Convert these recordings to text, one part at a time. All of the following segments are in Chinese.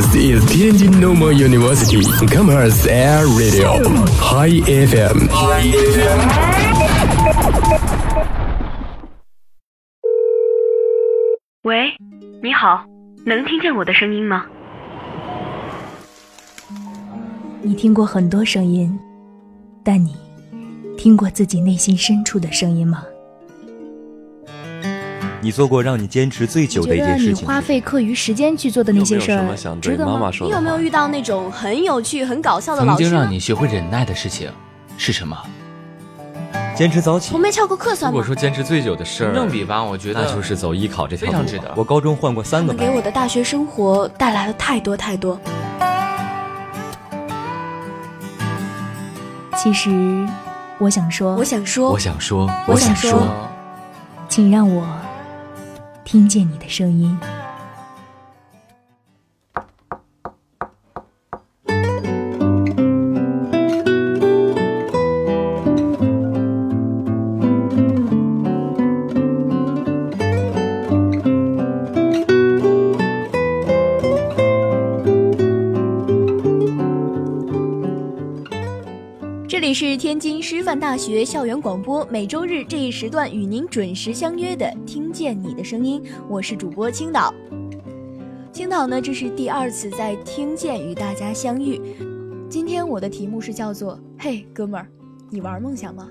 This is Tianjin Normal University Commerce Air Radio High FM。喂，你好，能听见我的声音吗？你听过很多声音，但你听过自己内心深处的声音吗？你做过让你坚持最久的一件事情？你花费课余时间去做的那些事儿，值得吗？你有没有遇到那种很有趣、很搞笑的老师？曾经让你学会忍耐的事情是什么？坚持早起。我没翘过课算吗？如果说坚持最久的事儿，正比吧，我觉得那就是走艺考这条路。非常值得。我高中换过三个班。给我的大学生活带来了太多太多。其实，我想说，我想说，我想说，我想说，请让我。听见你的声音。里是天津师范大学校园广播，每周日这一时段与您准时相约的《听见你的声音》，我是主播青岛。青岛呢，这是第二次在《听见》与大家相遇。今天我的题目是叫做“嘿，哥们儿，你玩梦想吗？”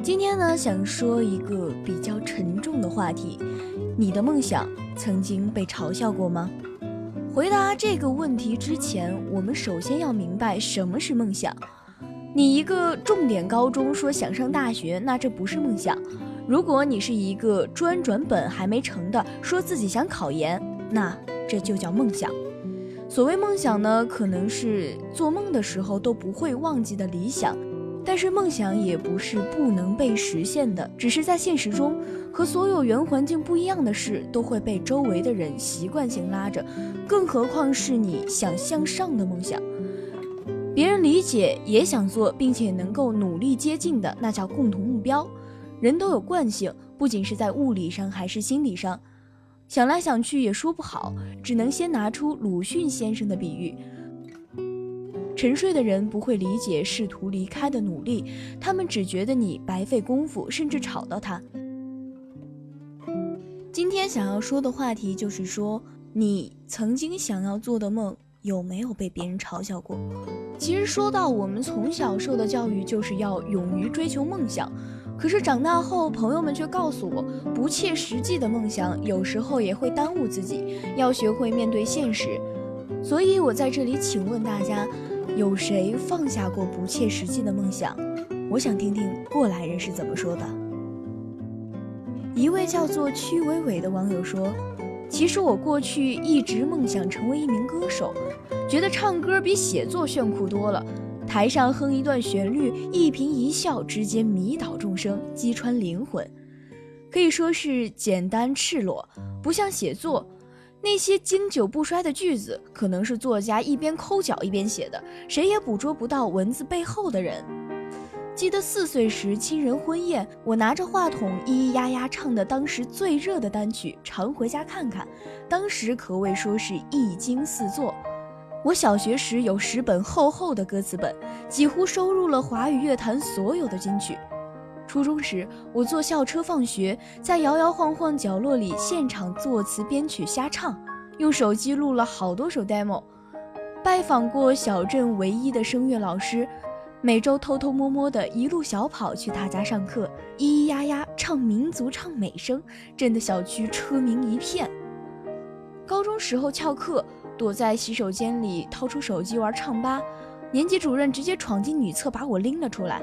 今天呢，想说一个比较沉重的话题：你的梦想曾经被嘲笑过吗？回答这个问题之前，我们首先要明白什么是梦想。你一个重点高中说想上大学，那这不是梦想；如果你是一个专转本还没成的，说自己想考研，那这就叫梦想。所谓梦想呢，可能是做梦的时候都不会忘记的理想。但是梦想也不是不能被实现的，只是在现实中和所有原环境不一样的事都会被周围的人习惯性拉着，更何况是你想向上的梦想，别人理解也想做，并且能够努力接近的，那叫共同目标。人都有惯性，不仅是在物理上，还是心理上，想来想去也说不好，只能先拿出鲁迅先生的比喻。沉睡的人不会理解试图离开的努力，他们只觉得你白费功夫，甚至吵到他。今天想要说的话题就是说，你曾经想要做的梦有没有被别人嘲笑过？其实说到我们从小受的教育就是要勇于追求梦想，可是长大后朋友们却告诉我，不切实际的梦想有时候也会耽误自己，要学会面对现实。所以我在这里请问大家。有谁放下过不切实际的梦想？我想听听过来人是怎么说的。一位叫做曲伟伟的网友说：“其实我过去一直梦想成为一名歌手，觉得唱歌比写作炫酷多了。台上哼一段旋律，一颦一笑，直接迷倒众生，击穿灵魂，可以说是简单赤裸，不像写作。”那些经久不衰的句子，可能是作家一边抠脚一边写的，谁也捕捉不到文字背后的人。记得四岁时亲人婚宴，我拿着话筒咿咿呀呀唱的当时最热的单曲《常回家看看》，当时可谓说是一惊四座。我小学时有十本厚厚的歌词本，几乎收录了华语乐坛所有的金曲。初中时，我坐校车放学，在摇摇晃晃角落里现场作词编曲瞎唱，用手机录了好多首 demo。拜访过小镇唯一的声乐老师，每周偷偷摸摸的一路小跑去他家上课，咿咿呀呀唱民族唱美声，震得小区车鸣一片。高中时候翘课，躲在洗手间里掏出手机玩唱吧，年级主任直接闯进女厕把我拎了出来。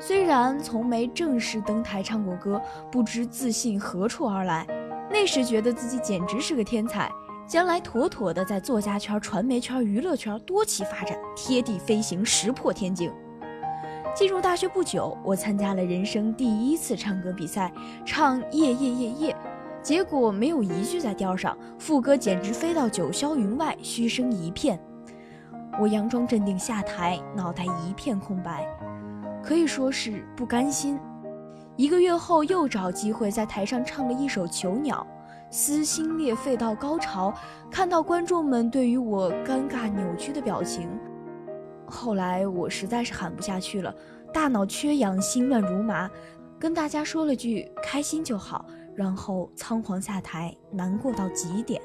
虽然从没正式登台唱过歌，不知自信何处而来。那时觉得自己简直是个天才，将来妥妥的在作家圈、传媒圈、娱乐圈多起发展，贴地飞行，石破天惊。进入大学不久，我参加了人生第一次唱歌比赛，唱夜夜夜夜，结果没有一句在调上，副歌简直飞到九霄云外，嘘声一片。我佯装镇定下台，脑袋一片空白。可以说是不甘心。一个月后，又找机会在台上唱了一首《囚鸟》，撕心裂肺到高潮，看到观众们对于我尴尬扭曲的表情。后来我实在是喊不下去了，大脑缺氧，心乱如麻，跟大家说了句“开心就好”，然后仓皇下台，难过到极点。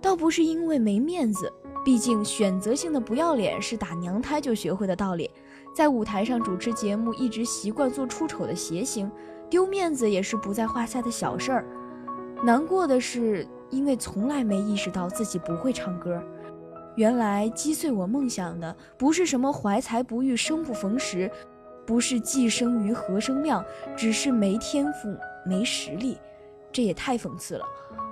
倒不是因为没面子，毕竟选择性的不要脸是打娘胎就学会的道理。在舞台上主持节目，一直习惯做出丑的谐星，丢面子也是不在话下的小事儿。难过的是，因为从来没意识到自己不会唱歌。原来击碎我梦想的不是什么怀才不遇、生不逢时，不是既生瑜何生亮，只是没天赋、没实力。这也太讽刺了。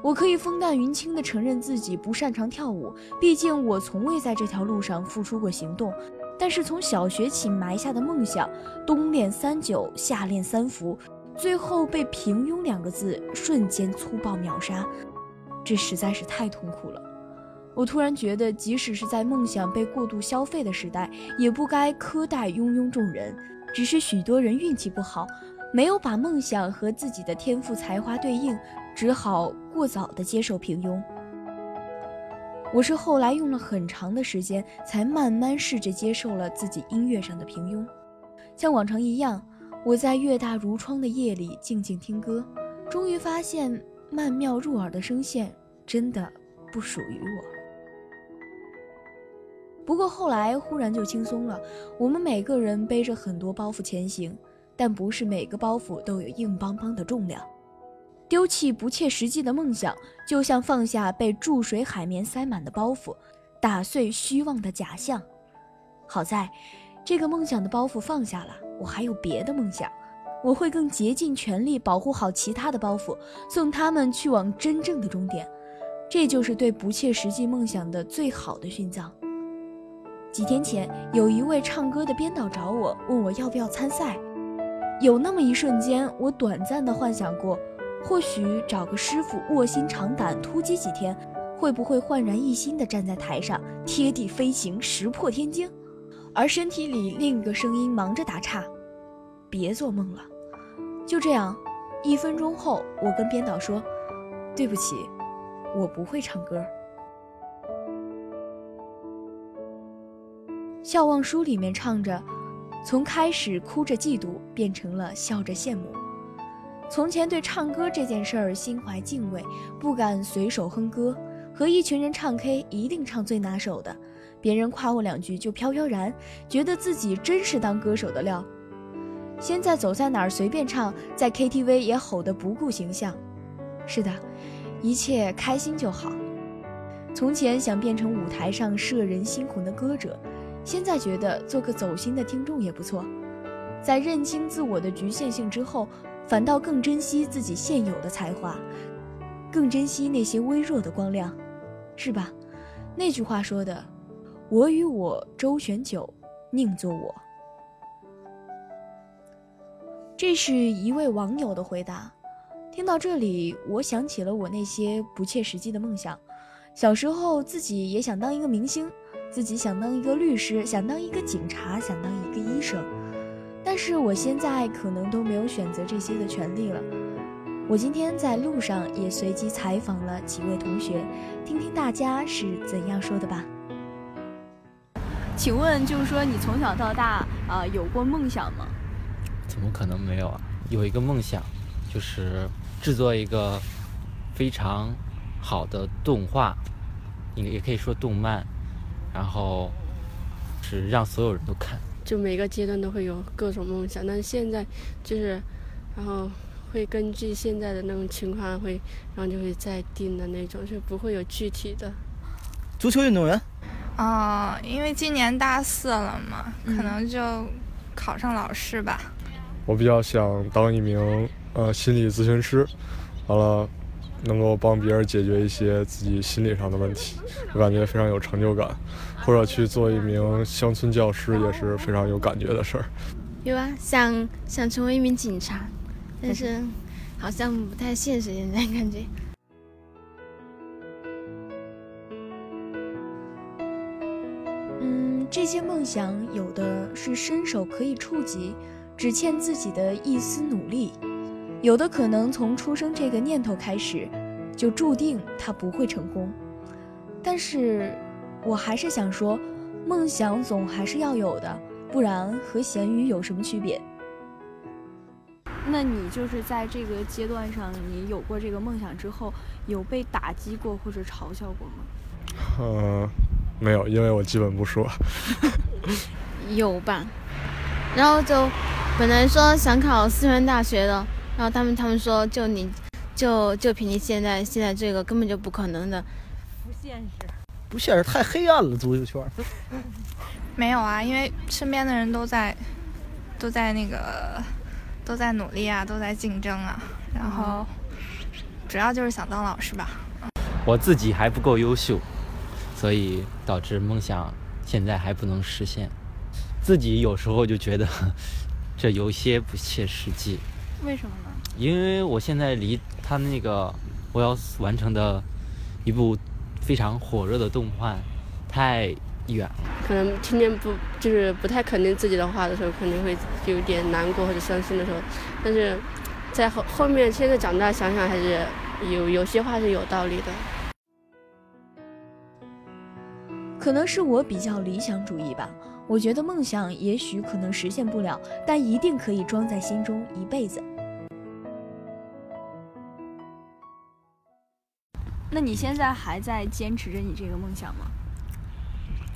我可以风淡云轻地承认自己不擅长跳舞，毕竟我从未在这条路上付出过行动。但是从小学起埋下的梦想，冬练三九，夏练三伏，最后被“平庸”两个字瞬间粗暴秒杀，这实在是太痛苦了。我突然觉得，即使是在梦想被过度消费的时代，也不该苛待庸庸众人。只是许多人运气不好，没有把梦想和自己的天赋才华对应，只好过早的接受平庸。我是后来用了很长的时间，才慢慢试着接受了自己音乐上的平庸。像往常一样，我在月大如窗的夜里静静听歌，终于发现曼妙入耳的声线真的不属于我。不过后来忽然就轻松了。我们每个人背着很多包袱前行，但不是每个包袱都有硬邦邦的重量。丢弃不切实际的梦想，就像放下被注水海绵塞满的包袱，打碎虚妄的假象。好在，这个梦想的包袱放下了，我还有别的梦想，我会更竭尽全力保护好其他的包袱，送他们去往真正的终点。这就是对不切实际梦想的最好的殉葬。几天前，有一位唱歌的编导找我，问我要不要参赛。有那么一瞬间，我短暂的幻想过，或许找个师傅卧薪尝胆突击几天，会不会焕然一新的站在台上，贴地飞行，石破天惊？而身体里另一个声音忙着打岔：“别做梦了。”就这样，一分钟后，我跟编导说：“对不起，我不会唱歌。”《笑忘书》里面唱着：“从开始哭着嫉妒，变成了笑着羡慕。”从前对唱歌这件事儿心怀敬畏，不敢随手哼歌。和一群人唱 K，一定唱最拿手的。别人夸我两句就飘飘然，觉得自己真是当歌手的料。现在走在哪儿随便唱，在 KTV 也吼得不顾形象。是的，一切开心就好。从前想变成舞台上摄人心魂的歌者。现在觉得做个走心的听众也不错，在认清自我的局限性之后，反倒更珍惜自己现有的才华，更珍惜那些微弱的光亮，是吧？那句话说的：“我与我周旋久，宁做我。”这是一位网友的回答。听到这里，我想起了我那些不切实际的梦想。小时候自己也想当一个明星。自己想当一个律师，想当一个警察，想当一个医生，但是我现在可能都没有选择这些的权利了。我今天在路上也随机采访了几位同学，听听大家是怎样说的吧。请问，就是说你从小到大啊有过梦想吗？怎么可能没有啊？有一个梦想，就是制作一个非常好的动画，也也可以说动漫。然后是让所有人都看，就每个阶段都会有各种梦想，但是现在就是，然后会根据现在的那种情况会，然后就会再定的那种，就不会有具体的。足球运动员。哦，因为今年大四了嘛，可能就考上老师吧。我比较想当一名呃心理咨询师，完了能够帮别人解决一些自己心理上的问题，我感觉非常有成就感。或者去做一名乡村教师也是非常有感觉的事儿。有啊，想想成为一名警察，但是好像不太现实，现在感觉。这些梦想有的是伸手可以触及，只欠自己的一丝努力；有的可能从出生这个念头开始，就注定它不会成功。但是，我还是想说，梦想总还是要有的，不然和咸鱼有什么区别？那你就是在这个阶段上，你有过这个梦想之后，有被打击过或者嘲笑过吗？嗯，没有，因为我基本不说。有吧？然后就本来说想考四川大学的，然后他们他们说就你，就就凭你现在现在这个根本就不可能的，不现实，不现实太黑暗了，足球圈。没有啊，因为身边的人都在都在那个都在努力啊，都在竞争啊，然后主要就是想当老师吧。我自己还不够优秀，所以导致梦想现在还不能实现。自己有时候就觉得 这有些不切实际。为什么呢？因为我现在离他那个我要完成的一部非常火热的动画太远了。可能听见不就是不太肯定自己的话的时候，肯定会有点难过或者伤心的时候。但是在后后面，现在长大想想，还是有有些话是有道理的。可能是我比较理想主义吧。我觉得梦想也许可能实现不了，但一定可以装在心中一辈子。那你现在还在坚持着你这个梦想吗？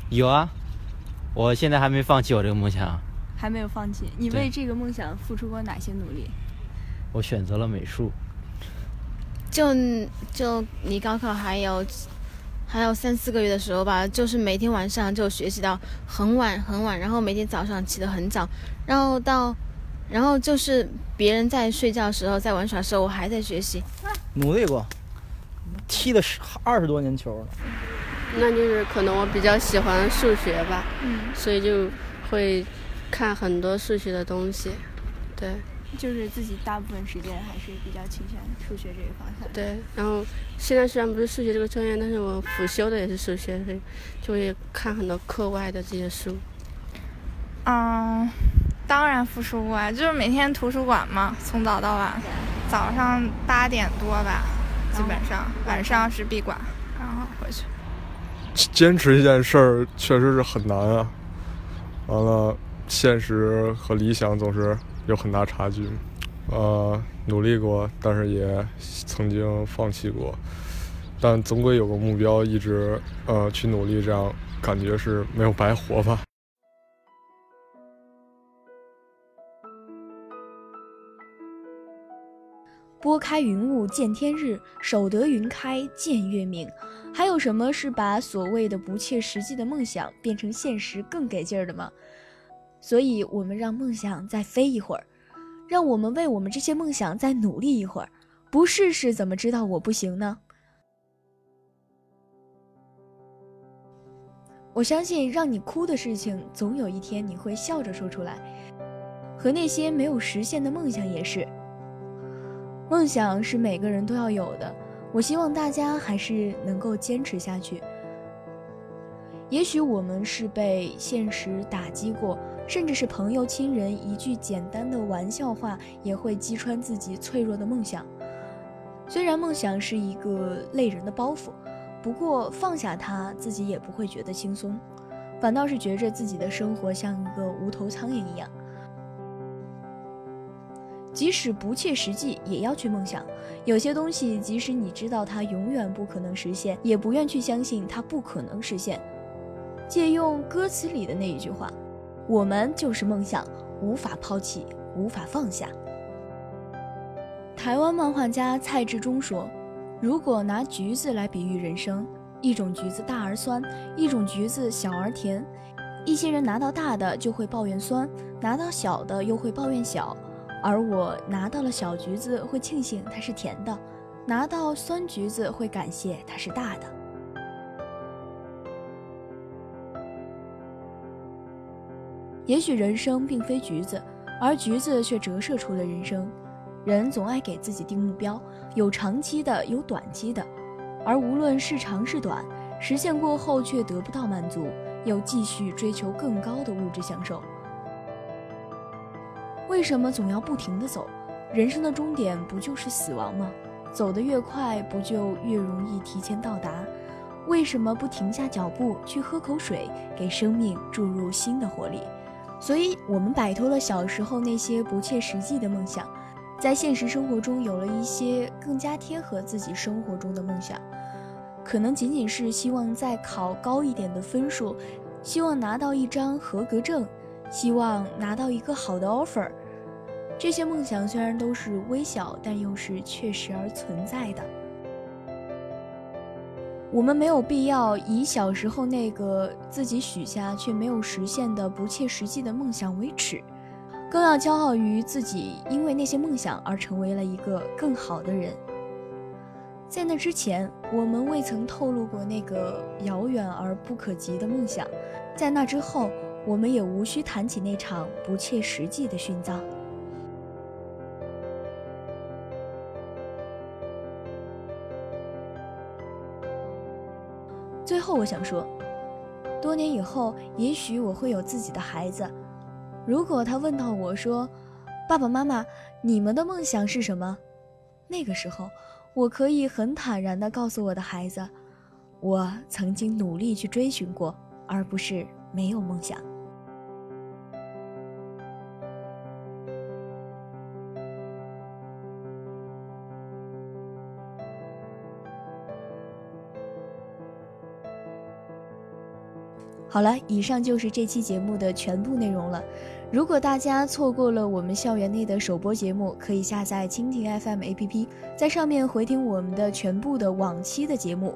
有啊，我现在还没放弃我这个梦想。还没有放弃？你为这个梦想付出过哪些努力？我选择了美术。就就离高考还有。还有三四个月的时候吧，就是每天晚上就学习到很晚很晚，然后每天早上起得很早，然后到，然后就是别人在睡觉的时候，在玩耍的时候，我还在学习。努力过，踢了十二十多年球了。那就是可能我比较喜欢数学吧，嗯，所以就会看很多数学的东西，对。就是自己大部分时间还是比较倾向数学这个方向。对，然后现在虽然不是数学这个专业，但是我辅修的也是数学，所以就会看很多课外的这些书。嗯，当然复书啊，就是每天图书馆嘛，从早到晚，早上八点多吧，基本上晚上是闭馆，然后回去。坚持一件事儿确实是很难啊，完了，现实和理想总是。有很大差距，呃，努力过，但是也曾经放弃过，但总归有个目标，一直呃去努力，这样感觉是没有白活吧。拨开云雾见天日，守得云开见月明。还有什么是把所谓的不切实际的梦想变成现实更给劲儿的吗？所以，我们让梦想再飞一会儿，让我们为我们这些梦想再努力一会儿。不试试怎么知道我不行呢？我相信，让你哭的事情，总有一天你会笑着说出来。和那些没有实现的梦想也是。梦想是每个人都要有的，我希望大家还是能够坚持下去。也许我们是被现实打击过。甚至是朋友、亲人一句简单的玩笑话，也会击穿自己脆弱的梦想。虽然梦想是一个累人的包袱，不过放下它，自己也不会觉得轻松，反倒是觉着自己的生活像一个无头苍蝇一样。即使不切实际，也要去梦想。有些东西，即使你知道它永远不可能实现，也不愿去相信它不可能实现。借用歌词里的那一句话。我们就是梦想，无法抛弃，无法放下。台湾漫画家蔡志忠说：“如果拿橘子来比喻人生，一种橘子大而酸，一种橘子小而甜。一些人拿到大的就会抱怨酸，拿到小的又会抱怨小。而我拿到了小橘子，会庆幸它是甜的；拿到酸橘子，会感谢它是大的。”也许人生并非橘子，而橘子却折射出了人生。人总爱给自己定目标，有长期的，有短期的。而无论是长是短，实现过后却得不到满足，又继续追求更高的物质享受。为什么总要不停的走？人生的终点不就是死亡吗？走得越快，不就越容易提前到达？为什么不停下脚步去喝口水，给生命注入新的活力？所以，我们摆脱了小时候那些不切实际的梦想，在现实生活中有了一些更加贴合自己生活中的梦想。可能仅仅是希望再考高一点的分数，希望拿到一张合格证，希望拿到一个好的 offer。这些梦想虽然都是微小，但又是确实而存在的。我们没有必要以小时候那个自己许下却没有实现的不切实际的梦想为耻，更要骄傲于自己因为那些梦想而成为了一个更好的人。在那之前，我们未曾透露过那个遥远而不可及的梦想；在那之后，我们也无需谈起那场不切实际的殉葬。最后，我想说，多年以后，也许我会有自己的孩子。如果他问到我说：“爸爸妈妈，你们的梦想是什么？”那个时候，我可以很坦然地告诉我的孩子：“我曾经努力去追寻过，而不是没有梦想。”好了，以上就是这期节目的全部内容了。如果大家错过了我们校园内的首播节目，可以下载蜻蜓 FM APP，在上面回听我们的全部的往期的节目。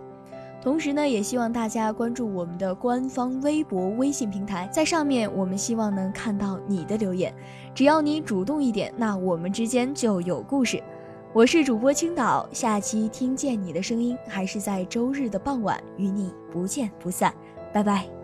同时呢，也希望大家关注我们的官方微博、微信平台，在上面我们希望能看到你的留言。只要你主动一点，那我们之间就有故事。我是主播青岛，下期听见你的声音，还是在周日的傍晚与你不见不散。拜拜。